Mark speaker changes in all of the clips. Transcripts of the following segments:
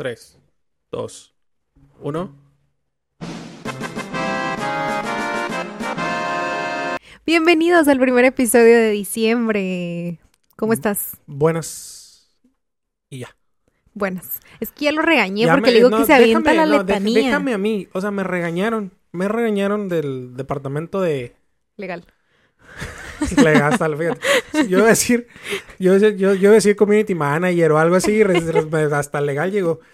Speaker 1: 3, 2, 1.
Speaker 2: Bienvenidos al primer episodio de diciembre. ¿Cómo estás?
Speaker 1: Buenas. Y ya.
Speaker 2: Buenas. Es que ya lo regañé
Speaker 1: Ya
Speaker 2: porque
Speaker 1: me-
Speaker 2: le digo
Speaker 1: no,
Speaker 2: que se avienta
Speaker 1: déjame-
Speaker 2: la
Speaker 1: no,
Speaker 2: letanía.
Speaker 1: déjame a mí. O sea, me regañaron. Me regañaron del departamento de.
Speaker 2: Legal.
Speaker 1: hasta la- fíjate. Yo iba a decir. Yo, yo, yo iba a decir community manager o algo así. hasta legal llegó.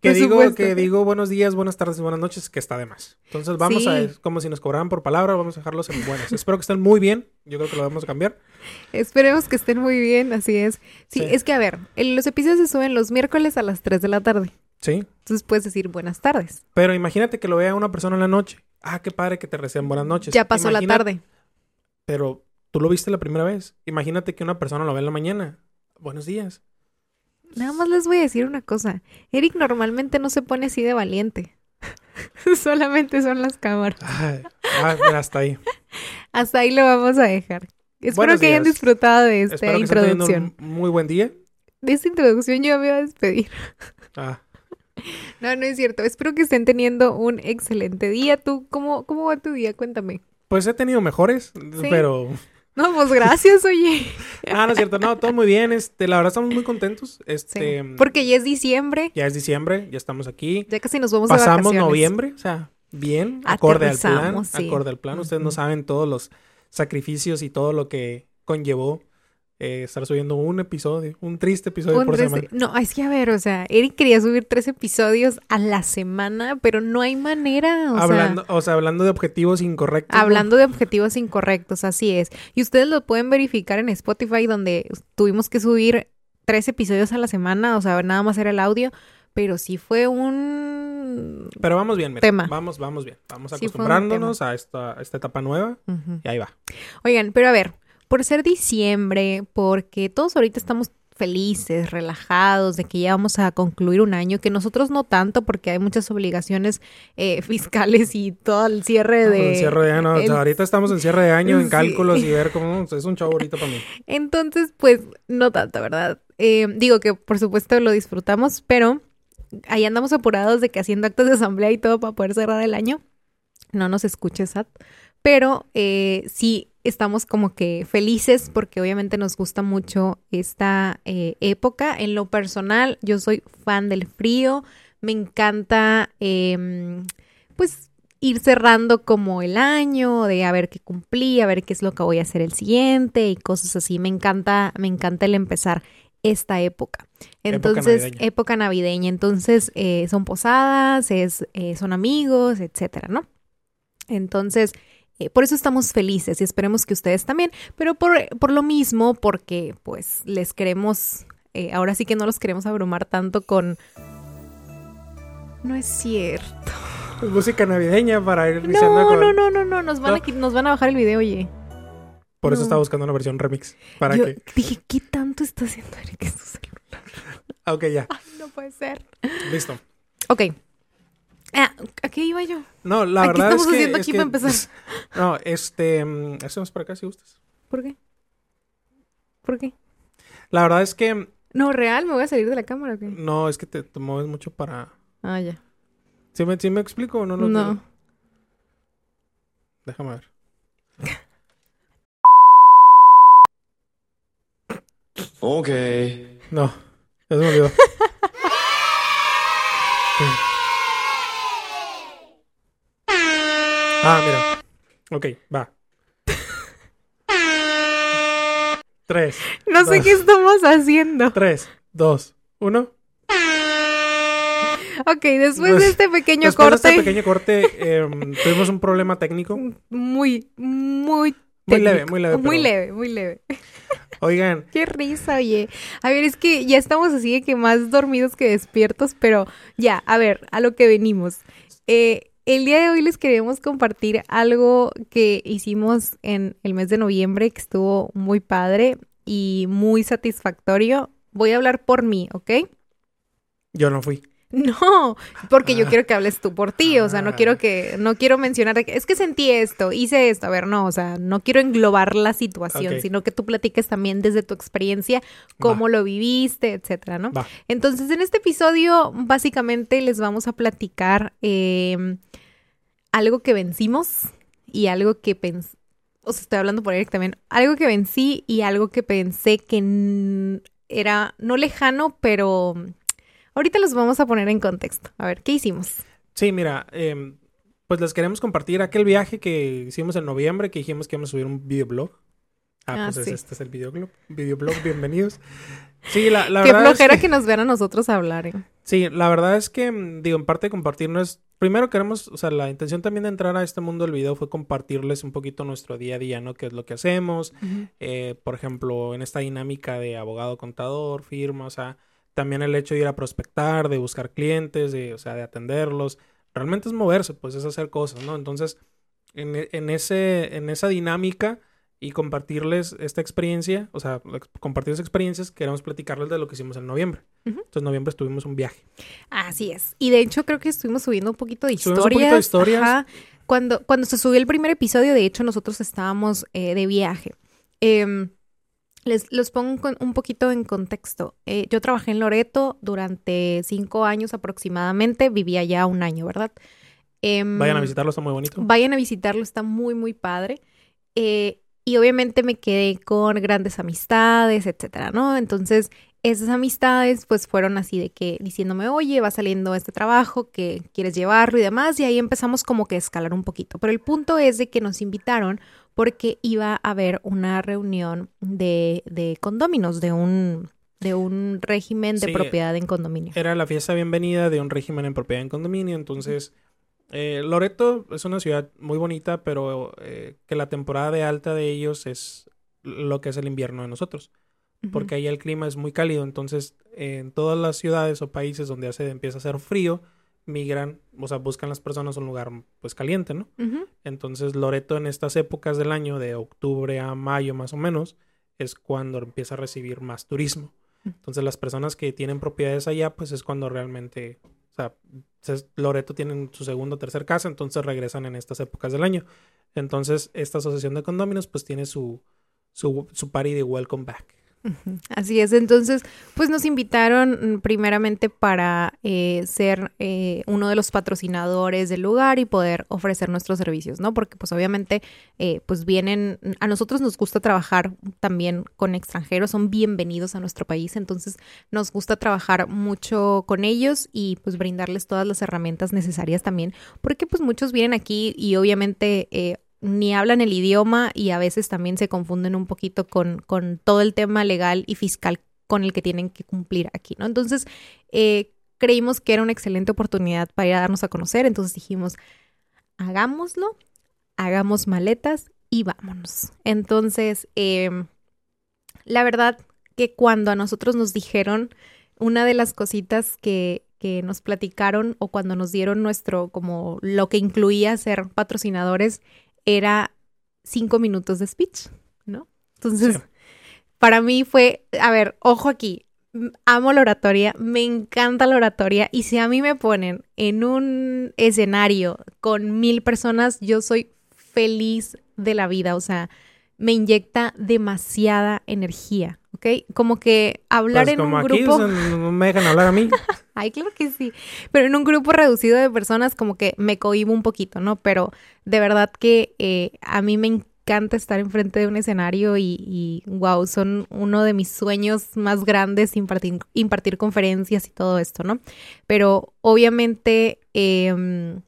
Speaker 1: Que
Speaker 2: Por
Speaker 1: digo,
Speaker 2: supuesto.
Speaker 1: que digo buenos días, buenas tardes y buenas noches, que está de más. Entonces vamos a. Como si nos cobraran por palabra, vamos a dejarlos en buenas. Espero que estén muy bien. Yo creo que lo vamos a cambiar.
Speaker 2: Esperemos que estén muy bien, así es. Sí,
Speaker 1: Sí.
Speaker 2: es que a ver, los episodios se suben los miércoles a las 3 de la tarde.
Speaker 1: Sí.
Speaker 2: Entonces puedes decir buenas tardes.
Speaker 1: Pero imagínate que lo vea una persona en la noche. Ah, qué padre que te reciban buenas noches.
Speaker 2: Ya pasó la tarde.
Speaker 1: Pero tú lo viste la primera vez. Imagínate que una persona lo ve en la mañana. Buenos días.
Speaker 2: Nada más les voy a decir una cosa. Eric normalmente no se pone así de valiente. Solamente son las cámaras.
Speaker 1: Ay, ah, mira, hasta ahí.
Speaker 2: Hasta ahí lo vamos a dejar. Espero
Speaker 1: Buenos
Speaker 2: que hayan disfrutado de esta
Speaker 1: Espero que
Speaker 2: introducción.
Speaker 1: un muy buen día.
Speaker 2: De esta introducción yo me voy a despedir.
Speaker 1: Ah,
Speaker 2: No, no es cierto. Espero que estén teniendo un excelente día. ¿Tú cómo, cómo va tu día? Cuéntame.
Speaker 1: pues he tenido mejores, pero...
Speaker 2: No, pues gracias, oye.
Speaker 1: Ah, no es cierto. No, todo muy bien. Este, la verdad estamos muy contentos.
Speaker 2: Sí.
Speaker 1: Este,
Speaker 2: Porque ya es diciembre.
Speaker 1: ya es diciembre, ya estamos aquí.
Speaker 2: Ya casi nos vamos de
Speaker 1: Pasamos
Speaker 2: vacaciones.
Speaker 1: noviembre, o sea, bien, acorde al plan,
Speaker 2: sí.
Speaker 1: acorde al plan. Ustedes no saben todos los sacrificios y todo lo que conllevó eh, estar subiendo un episodio, un triste episodio
Speaker 2: Un
Speaker 1: por semana.
Speaker 2: No, es que a ver, o sea, Eric quería subir tres episodios a la semana, pero no hay manera. O
Speaker 1: hablando,
Speaker 2: sea,
Speaker 1: o sea, hablando de objetivos incorrectos. ¿no?
Speaker 2: hablando de objetivos incorrectos, así es. Y ustedes lo pueden verificar en Spotify, donde tuvimos que subir tres episodios a la semana, o sea, nada más era el audio, pero sí fue un...
Speaker 1: Pero vamos bien, mira.
Speaker 2: Tema.
Speaker 1: Vamos, vamos bien. Vamos
Speaker 2: Sí,
Speaker 1: acostumbrándonos a esta, a esta etapa nueva y ahí va.
Speaker 2: Oigan, pero a ver, por ser diciembre, porque todos ahorita estamos felices, relajados, de que ya vamos a concluir un año, que nosotros no tanto porque hay muchas obligaciones eh, fiscales y todo el cierre de...
Speaker 1: en cierre de año, o sea,
Speaker 2: el-
Speaker 1: ahorita estamos en cierre de año, en
Speaker 2: Sí.
Speaker 1: cálculos y ver cómo es un chavo ahorita para mí.
Speaker 2: Entonces, pues, no tanto, ¿verdad? Eh, digo que por supuesto lo disfrutamos, pero ahí andamos apurados de que haciendo actos de asamblea y todo para poder cerrar el año. No nos escuches, Sat. Pero eh, sí estamos como que felices porque obviamente nos gusta mucho esta eh, época. En lo personal, yo soy fan del frío. Me encanta, em, pues, ir cerrando como el año, de a ver qué cumplí, a ver qué es lo que voy a hacer el siguiente y cosas así. Me encanta, me encanta el empezar esta época. Entonces,
Speaker 1: navideña.
Speaker 2: época navideña. Entonces, eh, son posadas, es, eh, son amigos, etcétera, ¿no? Entonces, eh, por eso estamos felices y esperemos que ustedes también, pero por, por lo mismo, porque pues les queremos, eh, ahora sí que no los queremos abrumar tanto con... No es cierto.
Speaker 1: Música navideña para ir iniciando
Speaker 2: No,
Speaker 1: con...
Speaker 2: no, no, no, no, nos van, a,
Speaker 1: No.
Speaker 2: qui- nos van a bajar el video, oye.
Speaker 1: Por eso
Speaker 2: No.
Speaker 1: estaba buscando una versión remix. Para
Speaker 2: Yo
Speaker 1: que...
Speaker 2: dije, ¿qué tanto está haciendo Eric en su celular?
Speaker 1: Ok, ya.
Speaker 2: Ay, no puede ser.
Speaker 1: Listo.
Speaker 2: Ok. Ah, ¿A qué iba yo?
Speaker 1: No, la
Speaker 2: ¿A qué
Speaker 1: verdad
Speaker 2: estamos
Speaker 1: es que...
Speaker 2: haciendo
Speaker 1: es
Speaker 2: aquí
Speaker 1: que-
Speaker 2: para empezar?
Speaker 1: No, este... mm, Hacemos para acá si gustas.
Speaker 2: ¿Por qué? ¿Por qué?
Speaker 1: La verdad es que...
Speaker 2: No, real, me voy a salir de la cámara, ¿o qué?
Speaker 1: No, es que te, te mueves mucho para...
Speaker 2: Ah, ya.
Speaker 1: ¿Sí me, sí me explico o no?
Speaker 2: No.
Speaker 1: lo- Déjame ver.
Speaker 3: Ok.
Speaker 1: No, ya se me olvidó. ah, mira. Ok, va. Tres,
Speaker 2: No sé
Speaker 1: Dos.
Speaker 2: qué estamos haciendo.
Speaker 1: tres, dos, uno.
Speaker 2: Ok, después
Speaker 1: Pues,
Speaker 2: de este pequeño
Speaker 1: Después de
Speaker 2: corte,
Speaker 1: este pequeño corte, em, tuvimos un problema técnico.
Speaker 2: muy, muy
Speaker 1: Muy leve, muy leve.
Speaker 2: Muy
Speaker 1: pero-
Speaker 2: leve, muy leve.
Speaker 1: Oigan,
Speaker 2: Qué risa, oye. A ver, es que ya estamos así de que más dormidos que despiertos, pero ya, a ver, a lo que venimos. Eh, el día de hoy les queremos compartir algo que hicimos en el mes de noviembre que estuvo muy padre y muy satisfactorio. Voy a hablar por mí, ¿ok?
Speaker 1: yo no fui.
Speaker 2: No, porque yo
Speaker 1: Ah.
Speaker 2: quiero que hables tú por ti, o sea, no
Speaker 1: Ah.
Speaker 2: quiero que, no quiero mencionar, es que sentí esto, hice esto, a ver, no, o sea, no quiero englobar la situación, sino que tú platiques también desde tu experiencia, cómo lo viviste, etcétera, ¿no?
Speaker 1: Va.
Speaker 2: Entonces, en este episodio, básicamente les vamos a platicar eh, algo que vencimos y algo que pensé, o sea, estoy hablando por Eric también, algo que vencí y algo que pensé que era no lejano, pero ahorita los vamos a poner en contexto. A ver, ¿qué hicimos?
Speaker 1: Sí, mira, em, pues les queremos compartir aquel viaje que hicimos en noviembre, que dijimos que íbamos a subir un videoblog. Ah,
Speaker 2: Ah,
Speaker 1: pues
Speaker 2: sí.
Speaker 1: este es el videoblog. Videoblog, bienvenidos. Sí, la, la
Speaker 2: Qué
Speaker 1: verdad. es
Speaker 2: flojera
Speaker 1: que-
Speaker 2: que... nos vean a nosotros hablar. ¿eh?
Speaker 1: Sí, la verdad es que, mm, digo, en parte compartir no es... Primero queremos, o sea, la intención también de entrar a este mundo del video fue compartirles un poquito nuestro día a día, ¿no? Qué es lo que hacemos, eh, por ejemplo, en esta dinámica de abogado contador, firma, o sea, también el hecho de ir a prospectar, de buscar clientes, de, o sea, de atenderlos, realmente es moverse, pues es hacer cosas, ¿no? Entonces, en, en ese, en esa dinámica y compartirles esta experiencia, o sea, compartir esas experiencias, queremos platicarles de lo que hicimos en noviembre. Entonces, en noviembre estuvimos un viaje.
Speaker 2: Así es. Y de hecho creo que estuvimos subiendo un poquito de
Speaker 1: Subimos
Speaker 2: historias.
Speaker 1: un poquito de historias.
Speaker 2: Ajá. Cuando, cuando se subió el primer episodio, de hecho, nosotros estábamos eh, de viaje. Em, les los pongo un poquito en contexto. Eh, yo trabajé en Loreto durante cinco años aproximadamente. Vivía ya un año, ¿verdad? Em,
Speaker 1: Vayan a visitarlo, está muy bonito.
Speaker 2: Vayan a visitarlo, está muy, muy padre. Eh, y obviamente me quedé con grandes amistades, etcétera, ¿no? Entonces, esas amistades, pues fueron así de que diciéndome, oye, va saliendo este trabajo, que quieres llevarlo y demás. Y ahí empezamos como que a escalar un poquito. Pero el punto es de que nos invitaron porque iba a haber una reunión de, de condóminos, de un, de un régimen de
Speaker 1: Sí.
Speaker 2: propiedad en condominio.
Speaker 1: Era la fiesta bienvenida de un régimen en propiedad en condominio. Entonces, eh, Loreto es una ciudad muy bonita, pero eh, que la temporada de alta de ellos es lo que es el invierno de nosotros. Porque ahí el clima es muy cálido. Entonces, en todas las ciudades o países donde hace, empieza a hacer frío, migran, o sea, buscan las personas un lugar pues caliente, ¿no? Entonces, Loreto en estas épocas del año, de octubre a mayo más o menos, es cuando empieza a recibir más turismo. Entonces, las personas que tienen propiedades allá, pues es cuando realmente, sea, se- Loreto tienen su segundo o tercer casa, entonces regresan en estas épocas del año. Entonces, esta asociación de condóminos, pues tiene su, su, su party de welcome back.
Speaker 2: Así es, entonces, pues nos invitaron mm, primeramente para eh, ser eh, uno de los patrocinadores del lugar y poder ofrecer nuestros servicios, ¿no? Porque pues obviamente, eh, pues vienen, a nosotros nos gusta trabajar también con extranjeros, son bienvenidos a nuestro país, entonces nos gusta trabajar mucho con ellos y pues brindarles todas las herramientas necesarias también, porque pues muchos vienen aquí y obviamente... ni hablan el idioma y a veces también se confunden un poquito con, con todo el tema legal y fiscal con el que tienen que cumplir aquí, ¿no? Entonces, eh, creímos que era una excelente oportunidad para ir a darnos a conocer, entonces dijimos, hagámoslo, hagamos maletas y vámonos. Entonces, eh, la verdad que cuando a nosotros nos dijeron, una de las cositas que, que nos platicaron o cuando nos dieron nuestro, como lo que incluía ser patrocinadores, era cinco minutos de speech, ¿no? Entonces,
Speaker 1: Sí.
Speaker 2: para mí fue, a ver, ojo aquí, amo la oratoria, me encanta la oratoria y si a mí me ponen en un escenario con mil personas, yo soy feliz de la vida, o sea, me inyecta demasiada energía, ¿ok? Como que hablar
Speaker 1: Pues
Speaker 2: en
Speaker 1: como
Speaker 2: un
Speaker 1: aquí,
Speaker 2: grupo...
Speaker 1: o sea, no me dejan hablar a mí.
Speaker 2: Ay, claro que sí. Pero en un grupo reducido de personas como que me cohibo un poquito, ¿no? Pero de verdad que eh, a mí me encanta estar enfrente de un escenario y, wow, son uno de mis sueños más grandes impartir, impartir conferencias y todo esto, ¿no? Pero obviamente, em,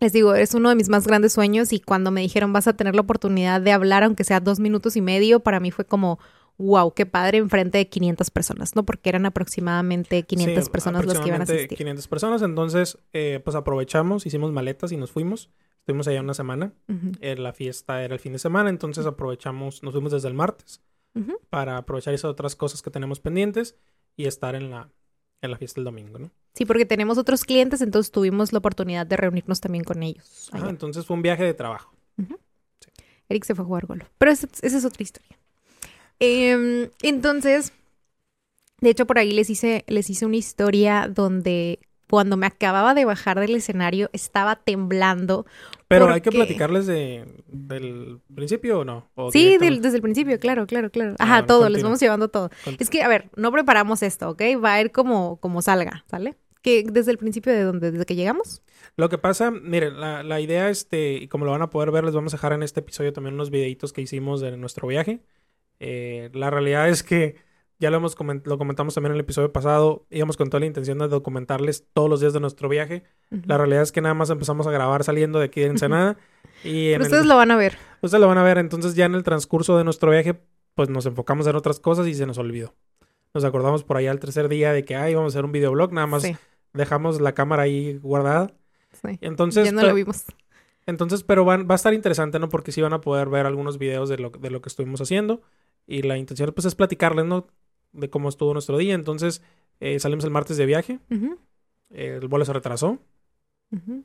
Speaker 2: les digo, es uno de mis más grandes sueños y cuando me dijeron vas a tener la oportunidad de hablar, aunque sea dos minutos y medio, para mí fue como... Wow, qué padre enfrente de 500 personas, ¿no? Porque eran aproximadamente 500
Speaker 1: Sí,
Speaker 2: personas las que iban a asistir.
Speaker 1: 500 personas, entonces eh, pues aprovechamos, hicimos maletas y nos fuimos. Estuvimos allá una semana. Eh, la fiesta era el fin de semana, entonces aprovechamos, nos fuimos desde el martes para aprovechar esas otras cosas que tenemos pendientes y estar en la, en la fiesta el domingo, ¿no?
Speaker 2: Sí, porque tenemos otros clientes, entonces tuvimos la oportunidad de reunirnos también con ellos. Allá.
Speaker 1: entonces fue un viaje de trabajo.
Speaker 2: Eric se fue a jugar golf. Pero esa, esa es otra historia. Em, entonces, de hecho, por ahí les hice, les hice una historia donde cuando me acababa de bajar del escenario estaba temblando.
Speaker 1: Pero hay que platicarles de, del principio o no? ¿O
Speaker 2: Sí, del- desde el principio, claro, claro, claro.
Speaker 1: Ah,
Speaker 2: Ajá, todo, les vamos llevando todo. Es que, a ver, no preparamos esto, ¿ok? Va a ir como, como salga, ¿sale? Que desde el principio de donde, desde que llegamos.
Speaker 1: Lo que pasa, miren, la, la idea, este, y como lo van a poder ver, les vamos a dejar en este episodio también unos videitos que hicimos de nuestro viaje. Eh, la realidad es que ya lo, hemos coment- lo comentamos también en el episodio pasado, íbamos con toda la intención de documentarles todos los días de nuestro viaje. La realidad es que nada más empezamos a grabar saliendo de aquí de Ensenada. y en
Speaker 2: Pero
Speaker 1: el-
Speaker 2: ustedes lo van a ver.
Speaker 1: Ustedes lo van a ver, entonces ya en el transcurso de nuestro viaje, pues nos enfocamos en otras cosas y se nos olvidó. Nos acordamos por allá el tercer día de que, ay, vamos a hacer un videoblog, nada más
Speaker 2: Sí,
Speaker 1: dejamos la cámara ahí guardada.
Speaker 2: sí.
Speaker 1: Entonces,
Speaker 2: ya no lo vimos.
Speaker 1: entonces, pero van, va a estar interesante, ¿no? Porque sí van a poder ver algunos videos de lo, de lo que estuvimos haciendo. Y la intención, pues, es platicarles, ¿no? De cómo estuvo nuestro día. Entonces, eh, salimos el martes de viaje. El vuelo se retrasó.
Speaker 2: ujú.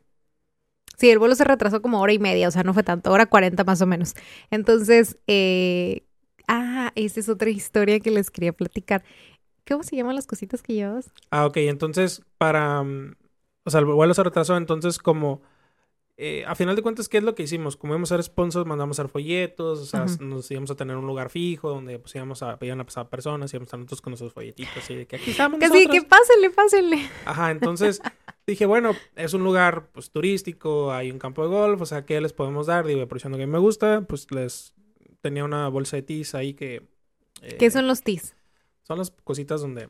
Speaker 2: Sí, el vuelo se retrasó como hora y media, o sea, no fue tanto, hora 40 más o menos. Entonces, eh... ah, esa es otra historia que les quería platicar. ¿Cómo se llaman las cositas que llevabas?
Speaker 1: Ah, ok. Entonces, para... mm, O sea, el vuelo se retrasó. Entonces, como... eh, a final de cuentas, ¿qué es lo que hicimos? Como íbamos a ser sponsors, mandamos a hacer folletos. O sea, nos íbamos a tener un lugar fijo donde, pues, íbamos a... Iban a pasar personas. Íbamos a estar nosotros con nuestros folletitos. Así de que aquí estamos
Speaker 2: Casi
Speaker 1: nosotros.
Speaker 2: que pásenle, pásenle.
Speaker 1: Ajá, entonces dije, bueno, es un lugar pues turístico, hay un campo de golf, o sea, ¿qué les podemos dar? Digo, aprovechando que me gusta, pues les tenía una bolsa de tis ahí que... eh,
Speaker 2: ¿Qué son los tis?
Speaker 1: Son las cositas donde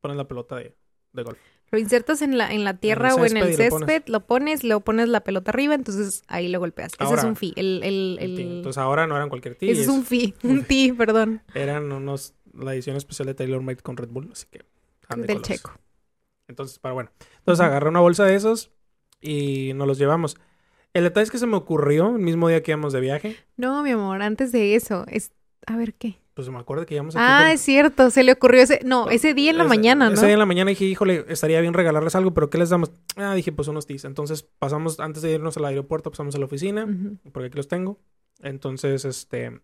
Speaker 1: ponen la pelota de, de golf.
Speaker 2: Lo insertas en la, en la tierra o en
Speaker 1: césped
Speaker 2: el
Speaker 1: y lo pones.
Speaker 2: césped, lo pones, la pelota arriba, entonces ahí lo golpeas. Ese es un fi. El, el.
Speaker 1: Entonces ahora no eran cualquier ti,
Speaker 2: ese es un fi, un ti, perdón,
Speaker 1: eran unos, la edición especial de Taylor Made con Red Bull, así que...
Speaker 2: del checo.
Speaker 1: Entonces, para bueno. Entonces agarré una bolsa de esos y nos los llevamos. El detalle es que se me ocurrió el mismo día que íbamos de viaje.
Speaker 2: No, mi amor, antes de eso, es... A ver, ¿qué?
Speaker 1: Pues me acuerdo que íbamos
Speaker 2: Ah, es cierto, se le ocurrió ese... No, ese día en la
Speaker 1: Ese-
Speaker 2: mañana, ¿no?
Speaker 1: Ese día en la mañana dije, híjole, estaría bien regalarles algo, pero ¿qué les damos? Ah, dije, pues unos tis. Entonces pasamos, antes de irnos al aeropuerto, pasamos a la oficina, porque aquí los tengo. Entonces, este,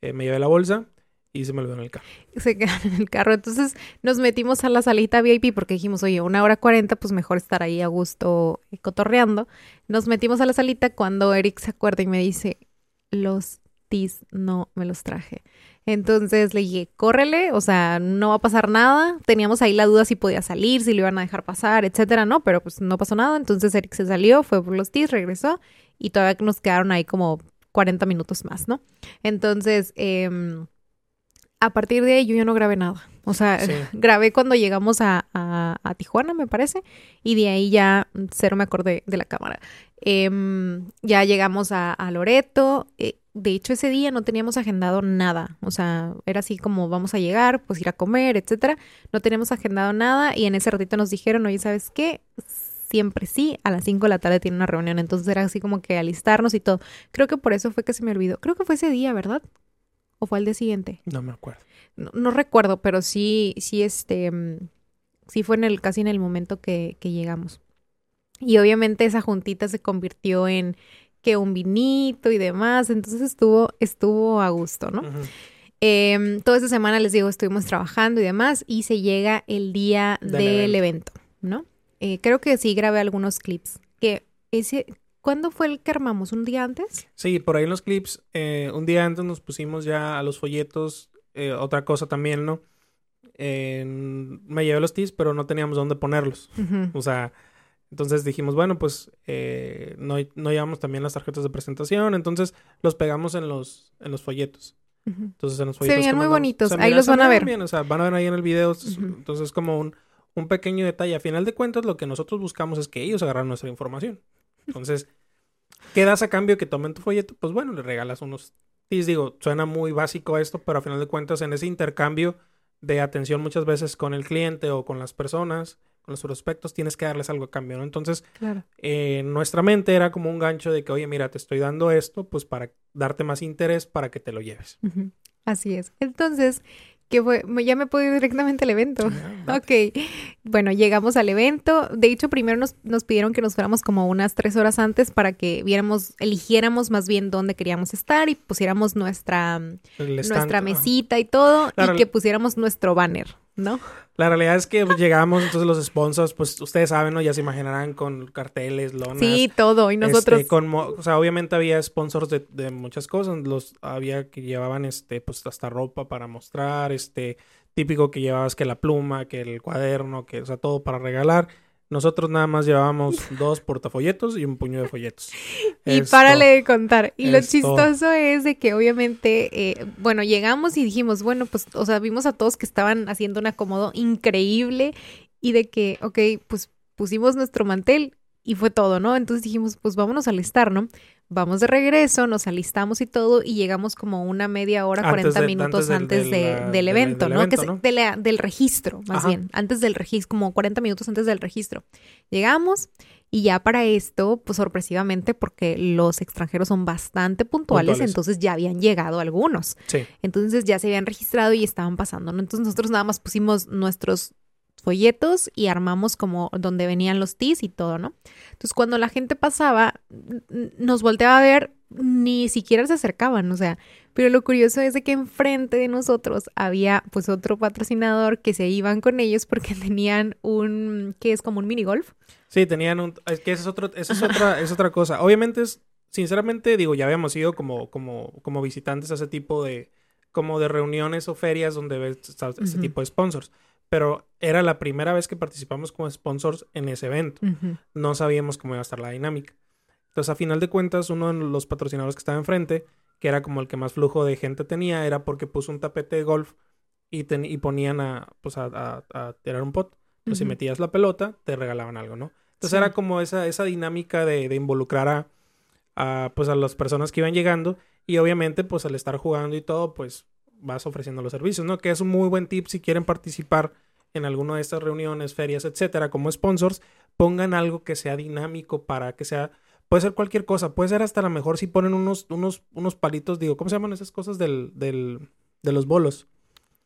Speaker 1: eh, me llevé la bolsa y se me olvidó en el carro.
Speaker 2: Se quedan en el carro. Entonces nos metimos a la salita VIP porque dijimos, oye, una hora cuarenta, pues mejor estar ahí a gusto cotorreando. Nos metimos a la salita cuando Eric se acuerda y me dice, los tis no me los traje. Entonces le dije, córrele, o sea, no va a pasar nada. Teníamos ahí la duda si podía salir, si lo iban a dejar pasar, etcétera, ¿no? Pero pues no pasó nada. Entonces Eric se salió, fue por los tis, regresó y todavía nos quedaron ahí como 40 minutos más, ¿no? Entonces, em, a partir de ahí yo ya no grabé nada. O sea,
Speaker 1: Sí.
Speaker 2: grabé cuando llegamos a, a- a Tijuana, me parece, y de ahí ya cero me acordé de la cámara. Em, ya llegamos a, a Loreto. eh, de hecho, ese día no teníamos agendado nada. O sea, era así como vamos a llegar, pues ir a comer, etcétera. No teníamos agendado nada y en ese ratito nos dijeron, oye, ¿sabes qué? Siempre sí, a las 5 de la tarde tiene una reunión. Entonces era así como que alistarnos y todo. Creo que por eso fue que se me olvidó. Creo que fue ese día, ¿verdad? ¿O fue el día siguiente?
Speaker 1: No me acuerdo.
Speaker 2: No, no recuerdo, pero sí, sí, este, mm, sí fue en el, casi en el momento que, que llegamos. Y obviamente esa juntita se convirtió en que un vinito y demás, entonces estuvo, estuvo a gusto, ¿no? Em, toda esta semana les digo, estuvimos trabajando y demás, y se llega el día
Speaker 1: Del
Speaker 2: del, evento. ¿no? Eh, creo que sí grabé algunos clips. Que ese, ¿cuándo fue el que armamos? ¿Un día antes?
Speaker 1: Sí, por ahí en los clips, eh, un día antes nos pusimos ya a los folletos, eh, otra cosa también, ¿no? Me llevé los tis, pero no teníamos dónde ponerlos. O sea, entonces dijimos, bueno, pues eh, no, no llevamos también las tarjetas de presentación, entonces los pegamos en los, en los folletos. Entonces en los
Speaker 2: Se
Speaker 1: folletos
Speaker 2: veían
Speaker 1: que
Speaker 2: muy
Speaker 1: mandamos-
Speaker 2: bonitos,
Speaker 1: se
Speaker 2: ahí los
Speaker 1: se
Speaker 2: van a ver.
Speaker 1: bien, o sea, van a ver ahí en el video. Entonces es como un, un pequeño detalle. A final de cuentas, lo que nosotros buscamos es que ellos agarren nuestra información. Entonces, ¿qué das a cambio que tomen tu folleto? Pues bueno, le regalas unos tis. Digo, suena muy básico esto, pero a final de cuentas, en ese intercambio de atención muchas veces con el cliente o con las personas, con los prospectos, tienes que darles algo a cambio, ¿no? Entonces,
Speaker 2: Claro.
Speaker 1: eh, nuestra mente era como un gancho de que, oye, mira, te estoy dando esto, pues para darte más interés para que te lo lleves.
Speaker 2: Así es. Entonces, ¿qué fue? Ya me puedo ir directamente al evento. Ok, bueno, llegamos al evento. De hecho, primero nos, nos pidieron que nos fuéramos como unas tres horas antes para que viéramos, eligiéramos más bien dónde queríamos estar y pusiéramos nuestra,
Speaker 1: stand,
Speaker 2: nuestra mesita y todo
Speaker 1: Claro.
Speaker 2: y que pusiéramos nuestro banner. ¿No?
Speaker 1: La realidad es que llegamos, entonces los sponsors, pues ustedes saben, ¿no? Ya se imaginarán con carteles, lonas.
Speaker 2: Sí, todo. Y nosotros.
Speaker 1: Este, con, o sea, obviamente había sponsors de, de, muchas cosas. Los había que llevaban, este, pues hasta ropa para mostrar, este, típico que llevabas que la pluma, que el cuaderno, que, o sea, todo para regalar. Nosotros nada más llevábamos dos portafolletos y un puño de folletos.
Speaker 2: y párale de contar. Y lo chistoso es de que obviamente, eh, bueno, llegamos y dijimos, bueno, pues, o sea, vimos a todos que estaban haciendo un acomodo increíble y de que, ok, pues pusimos nuestro mantel y fue todo, ¿no? Entonces dijimos, pues vámonos a alistar, ¿no? Vamos de regreso, nos alistamos y todo y llegamos como una media hora, 40 minutos antes, del, evento, ¿no? que del registro, más bien, antes del registro, como 40 minutos antes del registro. Llegamos y ya para esto, pues sorpresivamente, porque los extranjeros son bastante puntuales, entonces ya habían llegado algunos.
Speaker 1: Sí.
Speaker 2: Entonces ya se habían registrado y estaban pasando, ¿no? Entonces nosotros nada más pusimos nuestros folletos y armamos como donde venían los tis y todo, ¿no? Entonces cuando la gente pasaba, nos volteaba a ver, ni siquiera se acercaban, o sea, pero lo curioso es de que enfrente de nosotros había pues otro patrocinador que se iban con ellos porque tenían un, que es como un mini golf.
Speaker 1: Sí, tenían un, es que esa es, otro, esa es otra, es otra cosa. Obviamente es, sinceramente digo, ya habíamos ido como, como, como visitantes a ese tipo de, como de reuniones o ferias donde ves ese tipo de sponsors pero era la primera vez que participamos como sponsors en ese evento. No sabíamos cómo iba a estar la dinámica. Entonces, a final de cuentas, uno de los patrocinadores que estaba enfrente, que era como el que más flujo de gente tenía, era porque puso un tapete de golf y, y ponían a, pues a, tirar un pot. Entonces, si metías la pelota, te regalaban algo, ¿no? Entonces, era como esa, esa dinámica de, de involucrar a, a, pues, a las personas que iban llegando y obviamente, pues, al estar jugando y todo, pues, vas ofreciendo los servicios, ¿no? Que es un muy buen tip si quieren participar en alguna de estas reuniones, ferias, etcétera, como sponsors, pongan algo que sea dinámico para que sea, puede ser cualquier cosa, puede ser hasta a lo mejor si ponen unos, unos, unos palitos, digo, ¿cómo se llaman esas cosas del, del, de los bolos?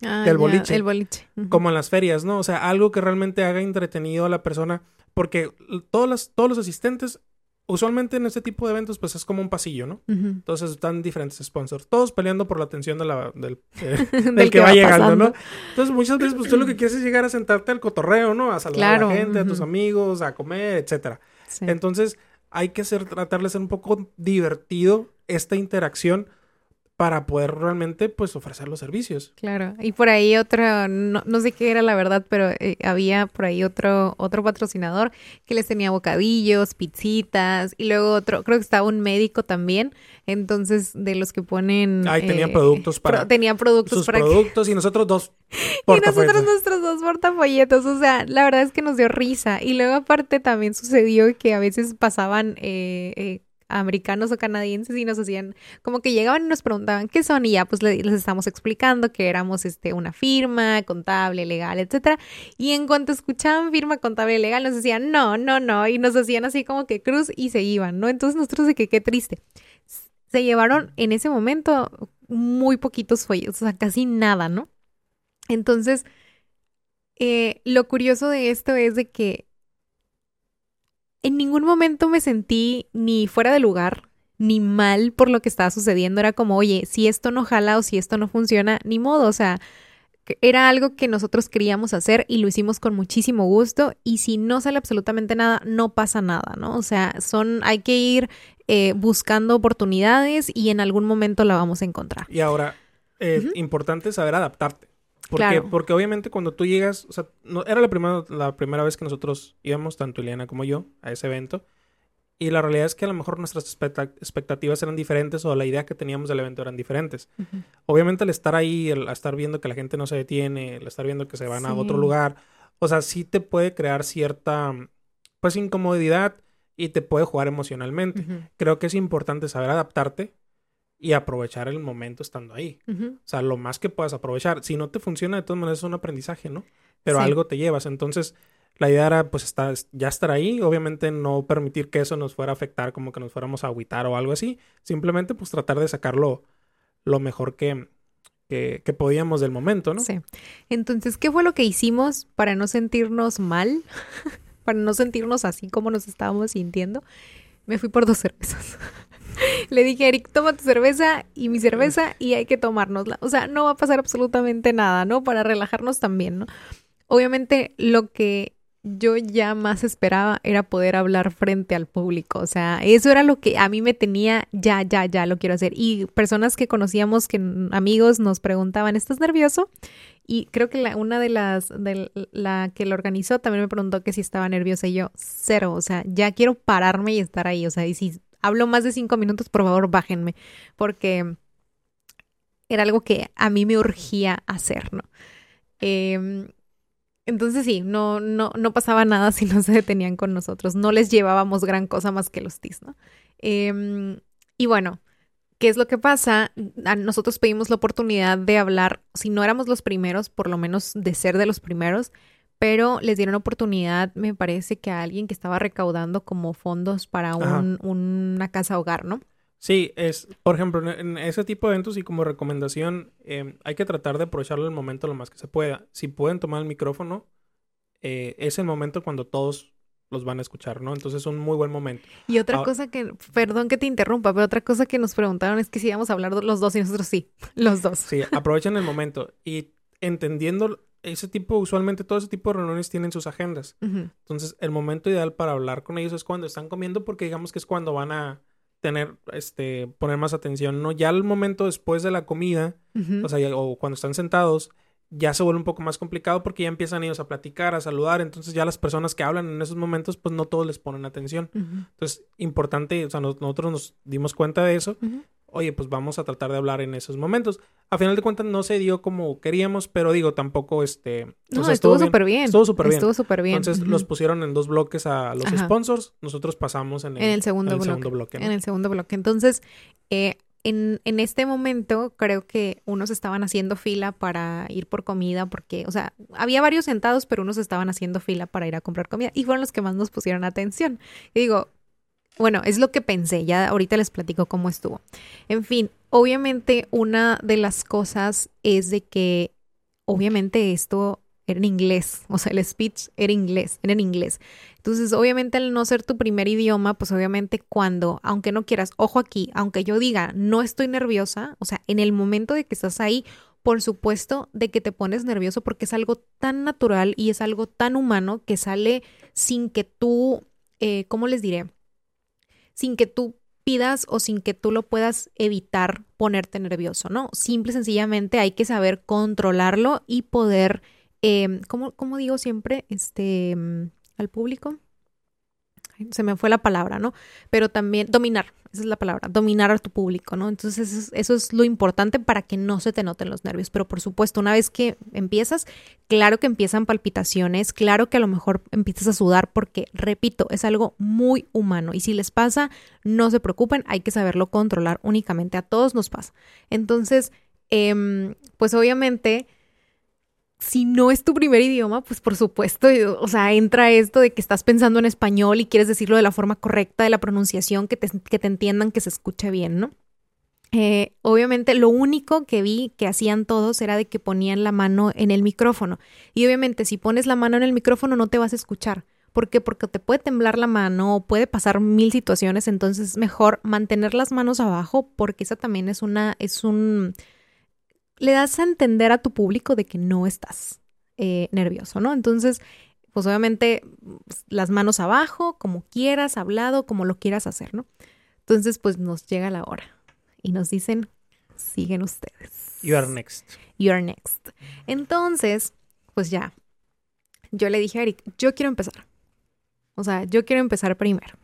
Speaker 2: Ah, del boliche. El boliche.
Speaker 1: Como en las ferias, ¿no? O sea, algo que realmente haga entretenido a la persona, porque todos, las, todos los asistentes usualmente en este tipo de eventos, pues es como un pasillo, ¿no? Entonces están diferentes sponsors, todos peleando por la atención de la, del, del, que, va, llegando, ¿no? Entonces muchas veces, pues tú lo que quieres es llegar a sentarte al cotorreo, ¿no? A saludar a la gente, a tus amigos, a comer, etcétera. Entonces hay que hacer, tratar de ser un poco divertido esta interacción para poder realmente pues ofrecer los servicios.
Speaker 2: Claro, y por ahí otro, no, no sé qué era la verdad, pero eh, había por ahí otro, otro patrocinador que les tenía bocadillos, pizzitas, y luego otro, creo que estaba un médico también, entonces de los que ponen...
Speaker 1: Tenían eh, productos para...
Speaker 2: tenían productos
Speaker 1: sus
Speaker 2: para...
Speaker 1: productos y nosotros dos
Speaker 2: Y nosotros nuestros dos portafolletos, o sea, la verdad es que nos dio risa. Y luego aparte también sucedió que a veces pasaban... Eh, eh americanos o canadienses y nos hacían como que llegaban y nos preguntaban qué son y ya pues les, estamos explicando que éramos este una firma contable, legal, etcétera. Y en cuanto escuchaban firma contable, legal, nos decían no, no, no y nos hacían así como que cruz y se iban, ¿no? Entonces nosotros de que qué triste. Se llevaron en ese momento muy poquitos folletos, o sea, casi nada, ¿no? Entonces, eh, lo curioso de esto es de que en ningún momento me sentí ni fuera de lugar, ni mal por lo que estaba sucediendo. Era como, oye, si esto no jala o si esto no funciona, ni modo. O sea, era algo que nosotros queríamos hacer y lo hicimos con muchísimo gusto. Y si no sale absolutamente nada, no pasa nada, ¿no? O sea, son, hay que ir eh, buscando oportunidades y en algún momento la vamos a encontrar.
Speaker 1: Y ahora, es importante saber adaptarte. Porque, porque obviamente cuando tú llegas, o sea, no, era la primera, la primera vez que nosotros íbamos, tanto Ileana como yo, a ese evento. Y la realidad es que a lo mejor nuestras expectativas eran diferentes o la idea que teníamos del evento eran diferentes. Obviamente el estar ahí, el estar viendo que la gente no se detiene, el estar viendo que se van a otro lugar, o sea, sí te puede crear cierta, pues, incomodidad y te puede jugar emocionalmente. Creo que es importante saber adaptarte y aprovechar el momento estando ahí. O sea, lo más que puedas aprovechar. Si no te funciona, de todas maneras es un aprendizaje, ¿no? Pero algo te llevas. Entonces, la idea era, pues, estar, ya estar ahí. Obviamente, no permitir que eso nos fuera a afectar, como que nos fuéramos a agüitar o algo así. Simplemente, pues, tratar de sacarlo lo mejor que, que, que podíamos del momento, ¿no?
Speaker 2: Sí. Entonces, ¿qué fue lo que hicimos para no sentirnos mal? para no sentirnos así como nos estábamos sintiendo. Me fui por dos cervezas. Le dije, Eric, toma tu cerveza y mi cerveza y hay que tomárnosla. O sea, no va a pasar absolutamente nada, ¿no? Para relajarnos también, ¿no? Obviamente lo que yo ya más esperaba era poder hablar frente al público. O sea, eso era lo que a mí me tenía, ya, ya, ya lo quiero hacer. Y personas que conocíamos, que amigos nos preguntaban, ¿estás nervioso? Y creo que la, una de las, de la que lo organizó también me preguntó que si estaba nerviosa y yo, cero. O sea, ya quiero pararme y estar ahí. O sea, y si hablo más de cinco minutos, por favor, bájenme. Porque era algo que a mí me urgía hacer, ¿no? Eh, entonces sí, no, no, no pasaba nada si no se detenían con nosotros. No les llevábamos gran cosa más que los tis, ¿no? Em, y bueno, ¿qué es lo que pasa? A nosotros pedimos la oportunidad de hablar, si no éramos los primeros, por lo menos de ser de los primeros, pero les dieron oportunidad, me parece que a alguien que estaba recaudando como fondos para un, una casa hogar, ¿no?
Speaker 1: Sí, es, por ejemplo, en, ese tipo de eventos y como recomendación, em, hay que tratar de aprovecharlo el momento lo más que se pueda. Si pueden tomar el micrófono, eh, es el momento cuando todos los van a escuchar, ¿no? Entonces es un muy buen momento.
Speaker 2: Y otra cosa que, perdón que te interrumpa, pero otra cosa que nos preguntaron es que si íbamos a hablar los dos y nosotros sí, los dos.
Speaker 1: Sí, aprovechen el momento y entendiendo ese tipo, usualmente todo ese tipo de reuniones tienen sus agendas. Entonces el momento ideal para hablar con ellos es cuando están comiendo porque digamos que es cuando van a tener, este, poner más atención, ¿no? Ya al momento después de la comida, o sea, o cuando están sentados, ya se vuelve un poco más complicado porque ya empiezan ellos a platicar, a saludar, entonces ya las personas que hablan en esos momentos, pues no todos les ponen atención. Entonces, importante, o sea, nosotros nos dimos cuenta de eso oye, pues vamos a tratar de hablar en esos momentos. A final de cuentas no se dio como queríamos, pero digo, tampoco este...
Speaker 2: No, estuvo súper bien.
Speaker 1: Estuvo súper bien.
Speaker 2: Estuvo súper bien.
Speaker 1: Entonces los pusieron en dos bloques a los sponsors, nosotros pasamos en el,
Speaker 2: segundo, bloque, En el segundo bloque. Entonces, eh, en, en, este momento creo que unos estaban haciendo fila para ir por comida porque, o sea, había varios sentados, pero unos estaban haciendo fila para ir a comprar comida y fueron los que más nos pusieron atención. Y digo, bueno, es lo que pensé, ya ahorita les platico cómo estuvo. En fin, obviamente una de las cosas es de que obviamente esto era en inglés, o sea, el speech era inglés, era en inglés. Entonces, obviamente al no ser tu primer idioma, pues obviamente cuando, aunque no quieras, ojo aquí, aunque yo diga, no estoy nerviosa, o sea, en el momento de que estás ahí, por supuesto de que te pones nervioso porque es algo tan natural y es algo tan humano que sale sin que tú, eh, ¿cómo les diré? Sin que tú pidas o sin que tú lo puedas evitar ponerte nervioso, ¿no? Simple y sencillamente hay que saber controlarlo y poder, eh, ¿cómo, digo siempre? Este, mm, al público se me fue la palabra, ¿no? Pero también dominar, esa es la palabra, dominar a tu público, ¿no? Entonces eso es, lo importante para que no se te noten los nervios. Pero por supuesto, una vez que empiezas, claro que empiezan palpitaciones, claro que a lo mejor empiezas a sudar porque, repito, es algo muy humano. Y si les pasa, no se preocupen, hay que saberlo controlar únicamente. A todos nos pasa. Entonces, em, pues obviamente si no es tu primer idioma, pues por supuesto, o sea, entra esto de que estás pensando en español y quieres decirlo de la forma correcta, de la pronunciación, que te, que te entiendan, que se escuche bien, ¿no? Eh, obviamente lo único que vi que hacían todos era de que ponían la mano en el micrófono. Y obviamente si pones la mano en el micrófono no te vas a escuchar. ¿Por qué? Porque te puede temblar la mano o puede pasar mil situaciones, entonces es mejor mantener las manos abajo porque esa también es una, es un, le das a entender a tu público de que no estás eh, nervioso, ¿no? Entonces, pues obviamente las manos abajo, como quieras, hablado, como lo quieras hacer, ¿no? Entonces, pues nos llega la hora y nos dicen, siguen ustedes.
Speaker 1: You are next.
Speaker 2: You are next. Entonces, pues ya, yo le dije a Eric, yo quiero empezar. O sea, yo quiero empezar primero.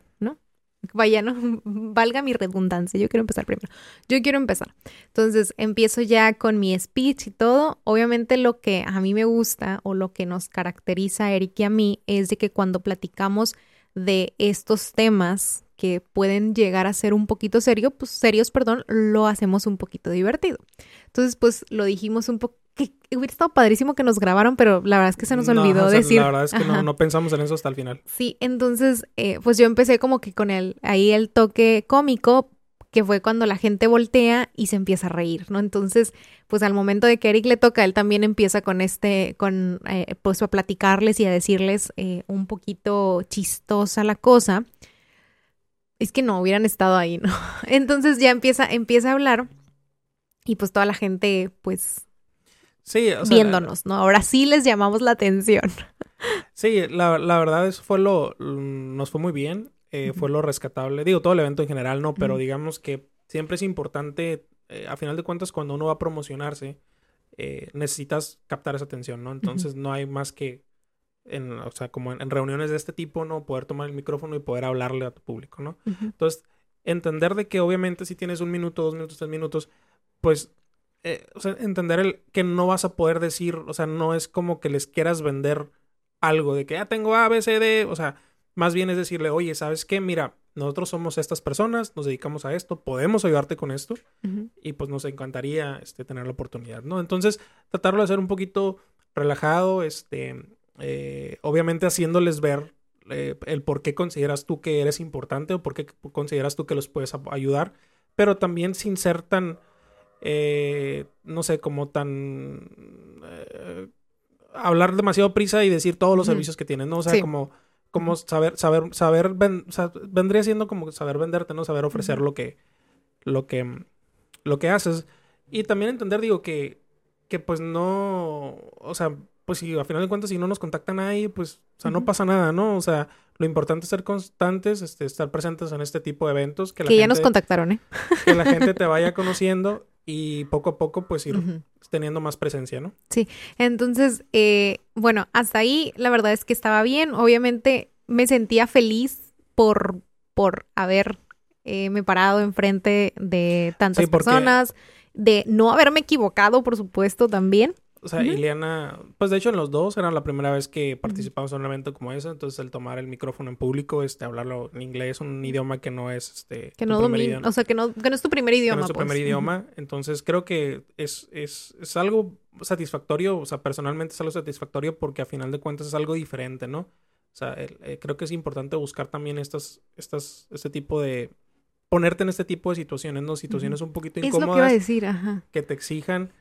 Speaker 2: Vaya, no, valga mi redundancia, yo quiero empezar primero. Yo quiero empezar. Entonces, empiezo ya con mi speech y todo. Obviamente lo que a mí me gusta o lo que nos caracteriza a Eric y a mí es de que cuando platicamos de estos temas que pueden llegar a ser un poquito serios, pues serios, perdón, lo hacemos un poquito divertido. Entonces, pues lo dijimos un poco que hubiera estado padrísimo que nos grabaron, pero la verdad es que se nos olvidó decir.
Speaker 1: La verdad es que no, pensamos en eso hasta el final.
Speaker 2: Sí, entonces, eh, pues yo empecé como que con el, ahí el toque cómico, que fue cuando la gente voltea y se empieza a reír, ¿no? Entonces, pues al momento de que Eric le toca, él también empieza con este, con, eh, pues a platicarles y a decirles eh, un poquito chistosa la cosa. es que no hubieran estado ahí, ¿no? Entonces ya empieza, empieza a hablar y pues toda la gente, pues,
Speaker 1: sí, o sea,
Speaker 2: viéndonos, ¿no? Ahora sí les llamamos la atención.
Speaker 1: Sí, la, la verdad eso fue lo, nos fue muy bien, eh, fue lo rescatable, digo, todo el evento en general, no, pero digamos que siempre es importante, eh, a final de cuentas, cuando uno va a promocionarse, eh, necesitas captar esa atención, ¿no? Entonces no hay más que, en, o sea, como en, en reuniones de este tipo, ¿no? Poder tomar el micrófono y poder hablarle a tu público, ¿no? Entonces, entender de que obviamente si tienes un minuto, dos minutos, tres minutos, pues, eh, o sea, entender el que no vas a poder decir, o sea, no es como que les quieras vender algo de que ya tengo A, B, C, D, o sea, más bien es decirle, oye, ¿sabes qué? Mira, nosotros somos estas personas, nos dedicamos a esto, podemos ayudarte con esto y pues nos encantaría este, tener la oportunidad, ¿no? Entonces, tratarlo de hacer un poquito relajado, este, eh, obviamente haciéndoles ver eh, el por qué consideras tú que eres importante o por qué consideras tú que los puedes ayudar, pero también sin ser tan, eh, no sé, como tan... eh, hablar demasiado prisa y decir todos los servicios que tienes, ¿no? O sea,
Speaker 2: Sí.
Speaker 1: como, como saber, saber, saber, ven- o sea, vendría siendo como saber venderte, ¿no? Saber ofrecer lo que, lo que, lo que haces. Y también entender, digo, que, que pues no, o sea, pues si a final de cuentas si no nos contactan ahí, pues, o sea, no pasa nada, ¿no? O sea, lo importante es ser constantes, este, estar presentes en este tipo de eventos, que la
Speaker 2: Que ya nos
Speaker 1: gente,
Speaker 2: contactaron, ¿eh?
Speaker 1: que la gente te vaya conociendo y poco a poco pues ir teniendo más presencia, ¿no?
Speaker 2: Entonces, eh, bueno, hasta ahí la verdad es que estaba bien. Obviamente me sentía feliz por, por haber eh, me parado enfrente de tantas
Speaker 1: Sí, porque-
Speaker 2: personas, de no haberme equivocado, por supuesto, también.
Speaker 1: O sea,
Speaker 2: Ujú.
Speaker 1: Ileana, pues de hecho en los dos era la primera vez que participamos en un evento como ese, entonces el tomar el micrófono en público, este, hablarlo en inglés, un idioma que no es este
Speaker 2: Que no
Speaker 1: idioma,
Speaker 2: o sea, que no, que no es tu primer
Speaker 1: que
Speaker 2: idioma.
Speaker 1: no es tu
Speaker 2: pues.
Speaker 1: primer idioma, entonces creo que es, es, es algo satisfactorio, o sea, personalmente es algo satisfactorio porque a final de cuentas es algo diferente, ¿no? O sea, el- eh, creo que es importante buscar también estas, estas, este tipo de, ponerte en este tipo de situaciones, ¿no? Situaciones un poquito
Speaker 2: Es lo que iba a
Speaker 1: incómodas
Speaker 2: decir, ajá.
Speaker 1: que te exijan,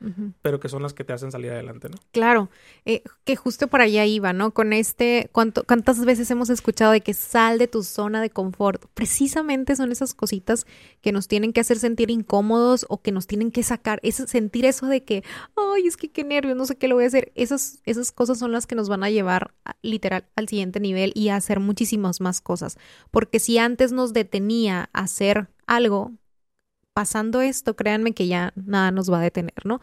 Speaker 1: pero que son las que te hacen salir adelante, ¿no?
Speaker 2: Claro, eh, que justo por allá iba, ¿no? Con este, ¿cuánto, ¿cuántas veces hemos escuchado de que sal de tu zona de confort? Precisamente son esas cositas que nos tienen que hacer sentir incómodos o que nos tienen que sacar, es sentir eso de que, ay, es que qué nervios, no sé qué lo voy a hacer. Esas, esas cosas son las que nos van a llevar a- literal al siguiente nivel y a hacer muchísimas más cosas. Porque si antes nos detenía a hacer algo, pasando esto, créanme que ya nada nos va a detener, ¿no?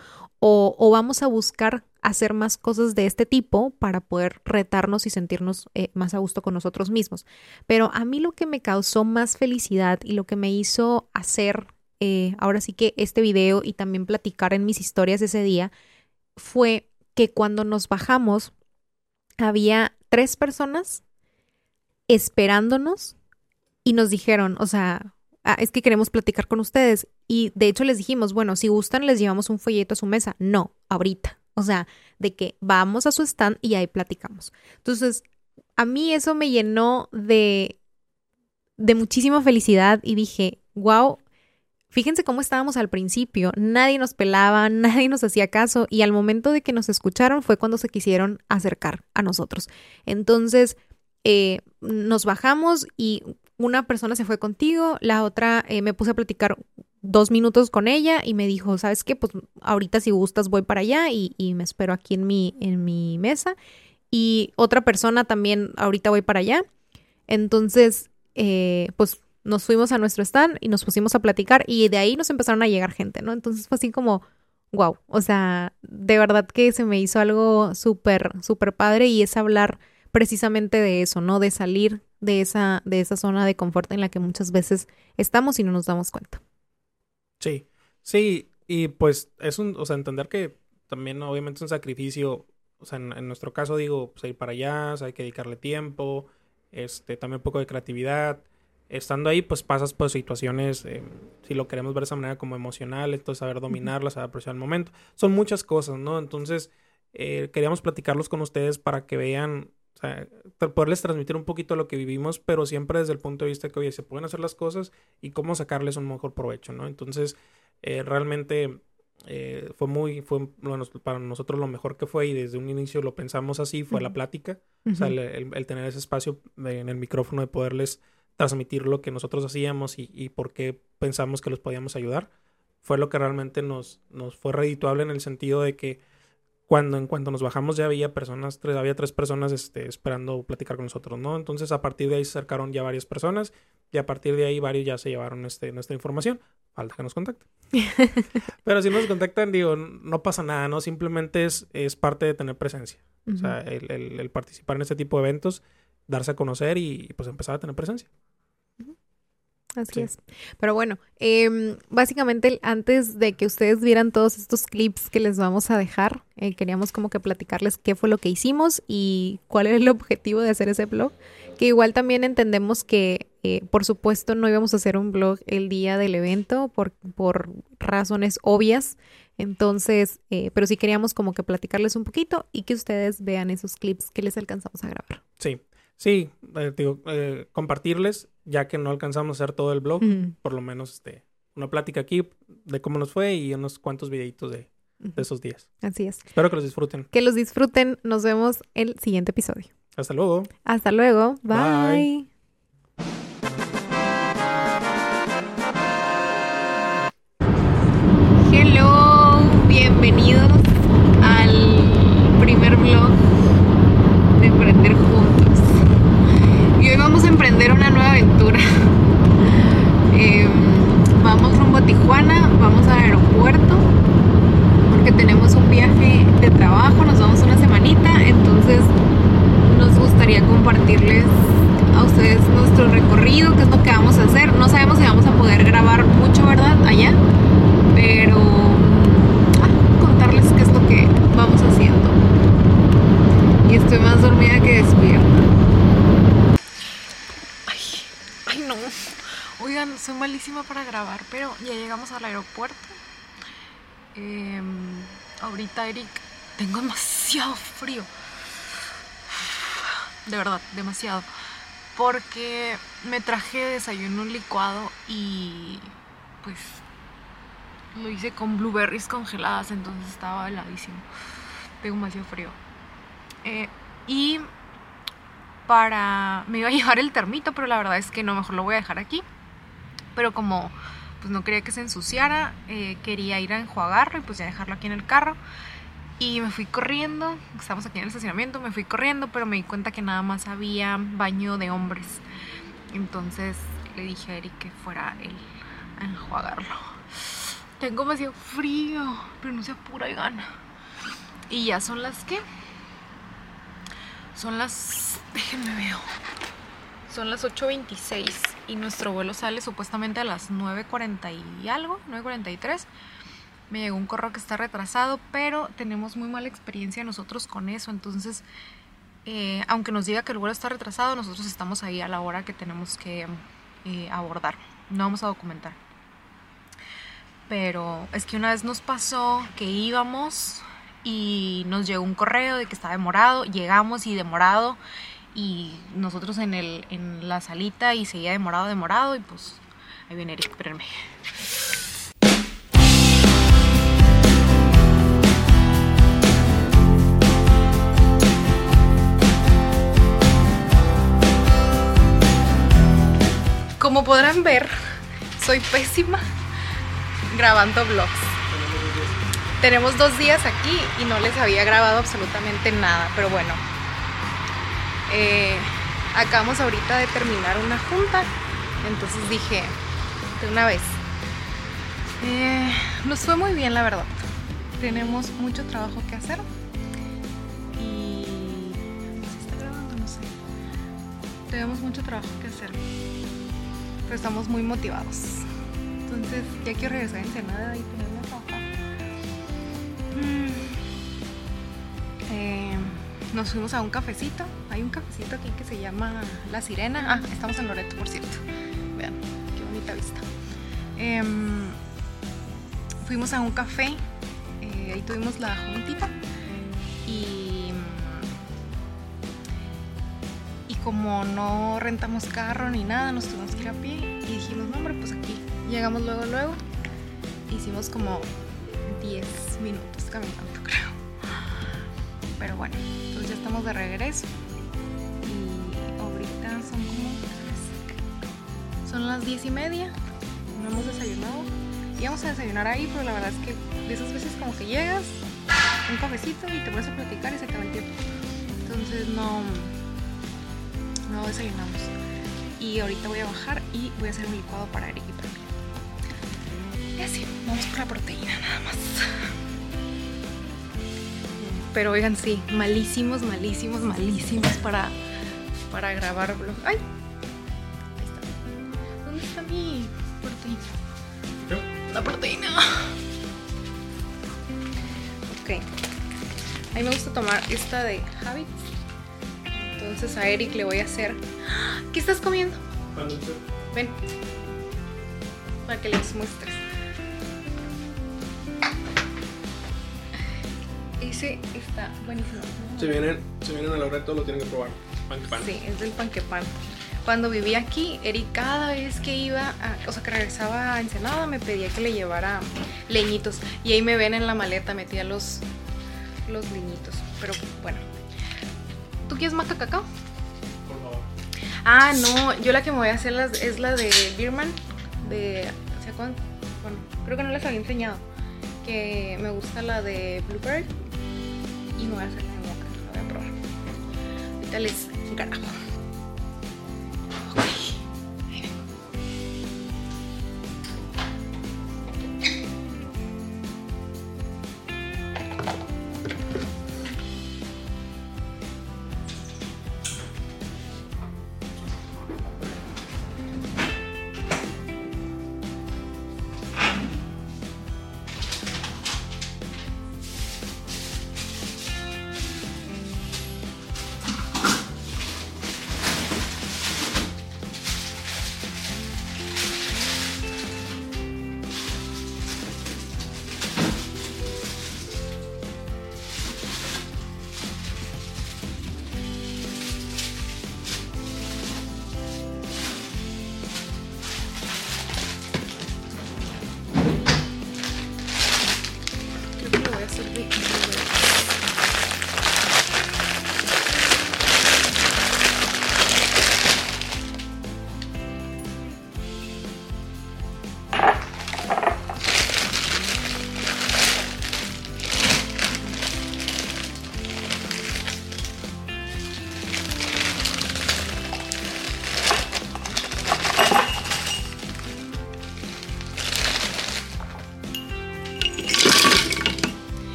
Speaker 2: o, o vamos a buscar hacer más cosas de este tipo para poder retarnos y sentirnos eh, más a gusto con nosotros mismos. Pero a mí lo que me causó más felicidad y lo que me hizo hacer eh, ahora sí que este video y también platicar en mis historias ese día fue que cuando nos bajamos había tres personas esperándonos y nos dijeron, o sea, "Ah, es que queremos platicar con ustedes. Y de hecho les dijimos, bueno, si gustan les llevamos un folleto a su mesa. No, ahorita. O sea, de que vamos a su stand y ahí platicamos. Entonces, a mí eso me llenó de, de muchísima felicidad y dije, wow, fíjense cómo estábamos al principio. Nadie nos pelaba, nadie nos hacía caso y al momento de que nos escucharon fue cuando se quisieron acercar a nosotros. Entonces, eh, nos bajamos y una persona se fue contigo, la otra eh, me puse a platicar dos minutos con ella y me dijo, ¿sabes qué? Pues ahorita si gustas voy para allá y, y me espero aquí en mi, en mi mesa. Y otra persona también, ahorita voy para allá. Entonces, eh, pues nos fuimos a nuestro stand y nos pusimos a platicar y de ahí nos empezaron a llegar gente, ¿no? Entonces fue así como, wow, o sea, de verdad que se me hizo algo súper, súper padre y es hablar precisamente de eso, ¿no? De salir de esa, de esa zona de confort en la que muchas veces estamos y no nos damos cuenta.
Speaker 1: Sí, sí, y pues es un, o sea, entender que también obviamente es un sacrificio, o sea, en, en nuestro caso digo, pues ir para allá, o sea, hay que dedicarle tiempo, este, también un poco de creatividad. Estando ahí, pues pasas por situaciones, eh, si lo queremos ver de esa manera como emocional, entonces saber dominarlas, saber apreciar el momento. Son muchas cosas, ¿no? Entonces, eh, queríamos platicarlos con ustedes para que vean, o sea, poderles transmitir un poquito lo que vivimos, pero siempre desde el punto de vista que, oye, se pueden hacer las cosas y cómo sacarles un mejor provecho, ¿no? Entonces, eh, realmente eh, fue muy, fue bueno, para nosotros lo mejor que fue y desde un inicio lo pensamos así, fue la plática, o sea, el, el- el tener ese espacio de- en el micrófono de poderles transmitir lo que nosotros hacíamos y, y por qué pensamos que los podíamos ayudar, fue lo que realmente nos, nos fue redituable en el sentido de que cuando en cuanto nos bajamos ya había personas, tres, había tres personas este, esperando platicar con nosotros, ¿no? Entonces a partir de ahí se acercaron ya varias personas y a partir de ahí varios ya se llevaron este, nuestra información. Falta que nos contacten. Pero si nos contactan, digo, no pasa nada, ¿no? Simplemente es, es parte de tener presencia. O sea, el, el, el, participar en este tipo de eventos, darse a conocer y pues empezar a tener presencia.
Speaker 2: Así sí. es. Pero bueno, eh, básicamente antes de que ustedes vieran todos estos clips que les vamos a dejar, eh, queríamos como que platicarles qué fue lo que hicimos y cuál era el objetivo de hacer ese blog. Que igual también entendemos que, eh, por supuesto, no íbamos a hacer un blog el día del evento por, por razones obvias. Entonces, eh, pero sí queríamos como que platicarles un poquito y que ustedes vean esos clips que les alcanzamos a grabar.
Speaker 1: Sí. Sí, eh, digo, eh, compartirles, ya que no alcanzamos a hacer todo el blog, uh -huh. por lo menos este, una plática aquí de cómo nos fue y unos cuantos videitos de, uh -huh. de esos días.
Speaker 2: Así es.
Speaker 1: Espero que los disfruten.
Speaker 2: Que los disfruten. Nos vemos el siguiente episodio.
Speaker 1: Hasta luego.
Speaker 2: Hasta luego. Bye. Bye. Hello, bienvenidos al primer blog de Emprender Juntos. Y hoy vamos a emprender una nueva aventura. Eh, vamos rumbo a Tijuana, vamos al aeropuerto, porque tenemos un viaje de trabajo, nos vamos una semanita, entonces nos gustaría compartirles a ustedes nuestro recorrido, qué es lo que vamos a hacer. No sabemos si vamos a poder grabar mucho, ¿verdad? Allá, pero ah, contarles qué es lo que vamos haciendo. Y estoy más dormida que despierta. Ay, ay no. Oigan, soy malísima para grabar, pero ya llegamos al aeropuerto. Eh, ahorita, Eric, tengo demasiado frío. De verdad, demasiado. Porque me traje de desayuno un licuado y pues lo hice con blueberries congeladas, entonces estaba heladísimo. Tengo demasiado frío. Eh, y para... Me iba a llevar el termito, pero la verdad es que no, mejor lo voy a dejar aquí. Pero como pues no quería que se ensuciara, eh, quería ir a enjuagarlo y pues ya dejarlo aquí en el carro. Y me fui corriendo, estamos aquí en el estacionamiento, me fui corriendo, pero me di cuenta que nada más había baño de hombres. Entonces le dije a Eric que fuera él a enjuagarlo. Tengo demasiado frío, pero no se apura y gana. Y ya son las que. Son las. Déjenme veo. Son las 8.26 y nuestro vuelo sale supuestamente a las 9.40 y algo, 9.43. Me llegó un correo que está retrasado, pero tenemos muy mala experiencia nosotros con eso. Entonces, eh, aunque nos diga que el vuelo está retrasado, nosotros estamos ahí a la hora que tenemos que eh, abordar. No vamos a documentar. Pero es que una vez nos pasó que íbamos y nos llegó un correo de que estaba demorado. Llegamos y demorado. Y nosotros en, el, en la salita y seguía demorado, demorado. Y pues ahí viene Eric, espérenme. Como podrán ver, soy pésima grabando vlogs. Tenemos dos días aquí y no les había grabado absolutamente nada, pero bueno. Eh, acabamos ahorita de terminar una junta, entonces dije, de una vez. Eh, nos fue muy bien, la verdad. Tenemos mucho trabajo que hacer. Y... ¿Se está grabando? No sé. Tenemos mucho trabajo que hacer pero estamos muy motivados. Entonces ya quiero regresar a Ensenada y ponerme a trabajar. Mm. Eh, nos fuimos a un cafecito. Hay un cafecito aquí que se llama La Sirena. Ah, estamos en Loreto, por cierto. Vean, qué bonita vista. Eh, fuimos a un café. Eh, ahí tuvimos la juntita. Y como no rentamos carro ni nada, nos tuvimos que ir a pie y dijimos, no hombre, pues aquí llegamos luego, luego. Hicimos como 10 minutos caminando, creo. Pero bueno, estamos de regreso. Y ahorita son como Son las diez y media. No hemos desayunado. Íbamos a desayunar ahí, pero la verdad es que de esas veces como que llegas, un cafecito y te pones a platicar y se acaba el tiempo. Entonces no, no desayunamos. Y ahorita voy a bajar y voy a hacer un licuado para Eric y para mí. Y así, vamos por la proteína nada más. Pero oigan, sí, malísimos, malísimos, malísimos para, para grabar vlog. ¡Ay! Ahí está. ¿Dónde está mi proteína? La proteína. Ok. A mí me gusta tomar esta de Habits. Entonces a Eric le voy a hacer. ¿Qué estás comiendo? Ven. Para que les muestres. Ese está buenísimo.
Speaker 1: Se vienen, se vienen a la hora de todo lo tienen que probar. Pan que pan.
Speaker 2: Sí, es del pan que pan. Cuando vivía aquí, Eric cada vez que iba, a- o sea, que regresaba a Ensenada, me pedía que le llevara leñitos. Y ahí me ven en la maleta, metía los, los leñitos. Pero bueno. ¿Tú quieres maca cacao?
Speaker 1: Por favor.
Speaker 2: Ah, no, yo la que me voy a hacer las- es la de Birman, de... ¿se acuerdan? Bueno, creo que no les había enseñado. Que me gusta la de Blueberry. Y me voy a hacer la moca, la voy a probar. Ahorita les grabo.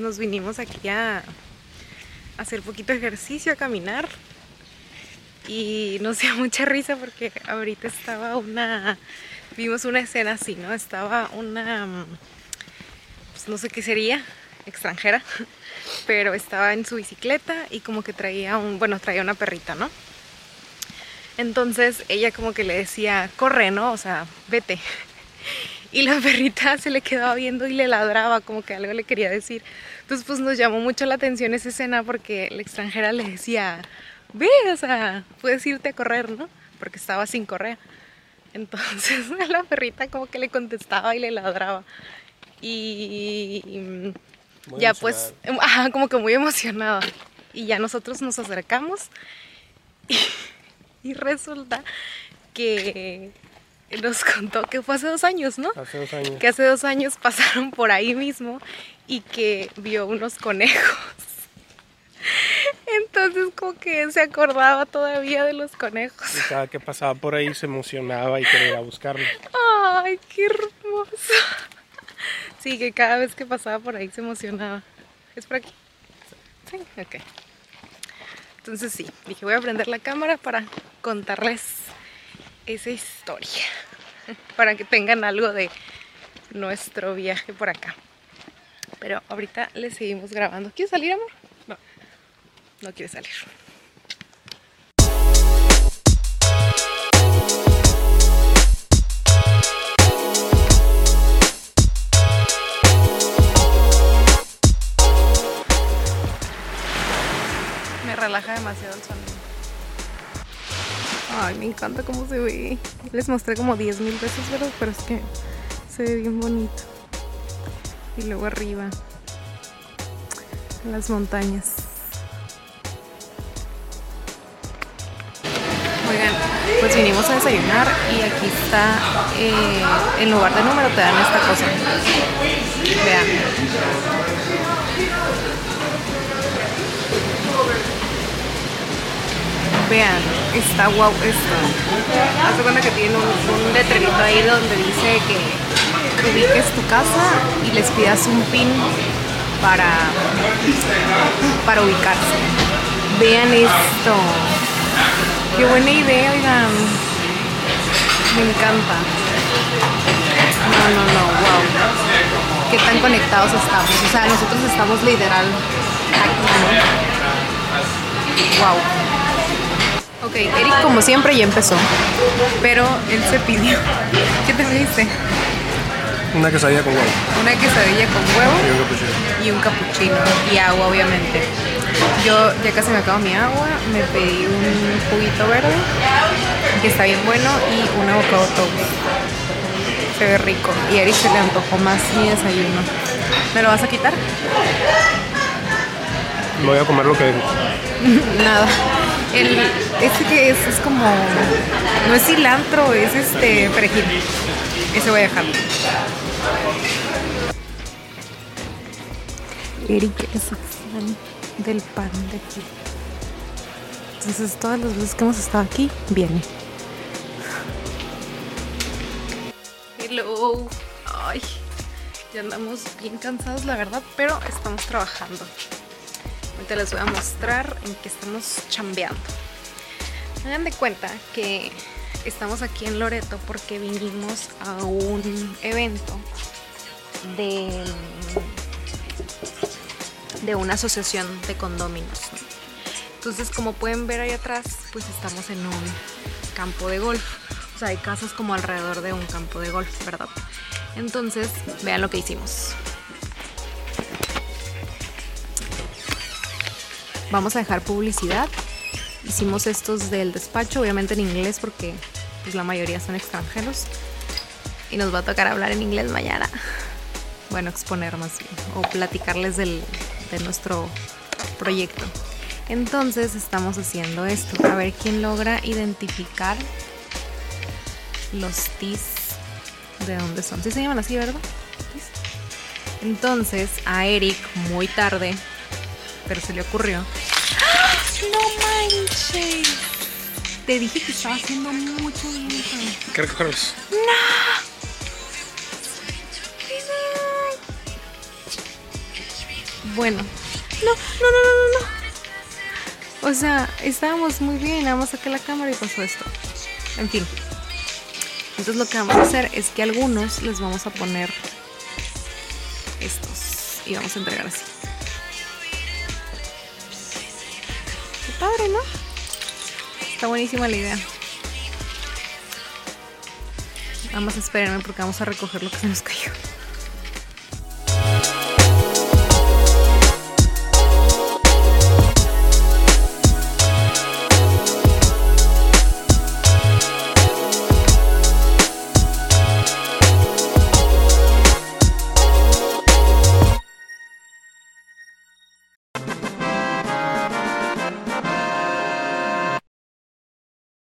Speaker 2: Nos vinimos aquí a hacer poquito ejercicio, a caminar. Y nos dio mucha risa porque ahorita estaba una. Vimos una escena así, ¿no? Estaba una. Pues no sé qué sería, extranjera, pero estaba en su bicicleta y como que traía un. Bueno, traía una perrita, ¿no? Entonces ella como que le decía, corre, ¿no? O sea, vete. Y la perrita se le quedaba viendo y le ladraba, como que algo le quería decir. Entonces, pues nos llamó mucho la atención esa escena porque la extranjera le decía, ve, o sea, puedes irte a correr, ¿no? Porque estaba sin correa. Entonces, la perrita como que le contestaba y le ladraba. Y ya pues, ajá, como que muy emocionada. Y ya nosotros nos acercamos y, y resulta que nos contó que fue hace dos años, ¿no?
Speaker 1: Hace dos años.
Speaker 2: Que hace dos años pasaron por ahí mismo y que vio unos conejos. Entonces como que se acordaba todavía de los conejos.
Speaker 1: Y cada que pasaba por ahí se emocionaba y quería buscarlos.
Speaker 2: Ay, qué hermoso. Sí, que cada vez que pasaba por ahí se emocionaba. ¿Es por aquí? Sí, ok. Entonces sí, dije voy a prender la cámara para contarles esa historia. Para que tengan algo de nuestro viaje por acá. Pero ahorita le seguimos grabando. ¿Quieres salir, amor? No. No quiere salir. Me relaja demasiado el sonido. Ay, me encanta cómo se ve. Les mostré como 10 mil veces, ¿verdad? Pero es que se ve bien bonito. Y luego arriba, las montañas. Oigan, pues vinimos a desayunar y aquí está, eh, en lugar de número te dan esta cosa. Vean. Vean, está guau esto. Haz de cuenta que tiene un, un ahí donde dice que ubiques tu casa y les pidas un pin para, para ubicarse. Vean esto. Qué buena idea, oigan. Me encanta. No, no, no, wow. Qué tan conectados estamos. O sea, nosotros estamos literal aquí. Wow. Ok, Eric como siempre ya empezó. Pero él se pidió. ¿Qué te pediste?
Speaker 1: Una quesadilla con huevo
Speaker 2: Una quesadilla con huevo
Speaker 1: y un capuchino.
Speaker 2: y un cappuccino. Y agua, obviamente. Yo ya casi me acabo mi agua. Me pedí un juguito verde, que está bien bueno, y un avocado toast. Se ve rico. Y a Eric se le antojó más mi desayuno. ¿Me lo vas a quitar?
Speaker 1: Me voy a comer lo que
Speaker 2: Nada. El, este que es, es como. No es cilantro, es este perejil. Ese voy a dejar. Eric es fan del pan de aquí. Entonces todas las veces que hemos estado aquí, viene. Hello. Ay, ya andamos bien cansados, la verdad, pero estamos trabajando. Ahorita les voy a mostrar en qué estamos chambeando. Hagan de cuenta que estamos aquí en Loreto porque vinimos a un evento de, de una asociación de condóminos. ¿no? Entonces, como pueden ver ahí atrás, pues estamos en un campo de golf. O sea, hay casas como alrededor de un campo de golf, ¿verdad? Entonces, vean lo que hicimos. Vamos a dejar publicidad. Hicimos estos del despacho, obviamente en inglés porque pues, la mayoría son extranjeros. Y nos va a tocar hablar en inglés mañana. Bueno, exponer más bien. O platicarles del, de nuestro proyecto. Entonces estamos haciendo esto. A ver quién logra identificar los tis de dónde son. Sí se llaman así, ¿verdad? Entonces a Eric, muy tarde, pero se le ocurrió. ¡Ah! ¡No manches! Te dije que estaba haciendo mucho viento.
Speaker 1: ¿Qué recogerlos?
Speaker 2: Bueno. No, no, no, no, no. O sea, estábamos muy bien, nada más saqué la cámara y pasó esto. En fin. Entonces lo que vamos a hacer es que a algunos les vamos a poner estos y vamos a entregar así. Está buenísima la idea. Vamos a espérenme porque vamos a recoger lo que se nos cayó.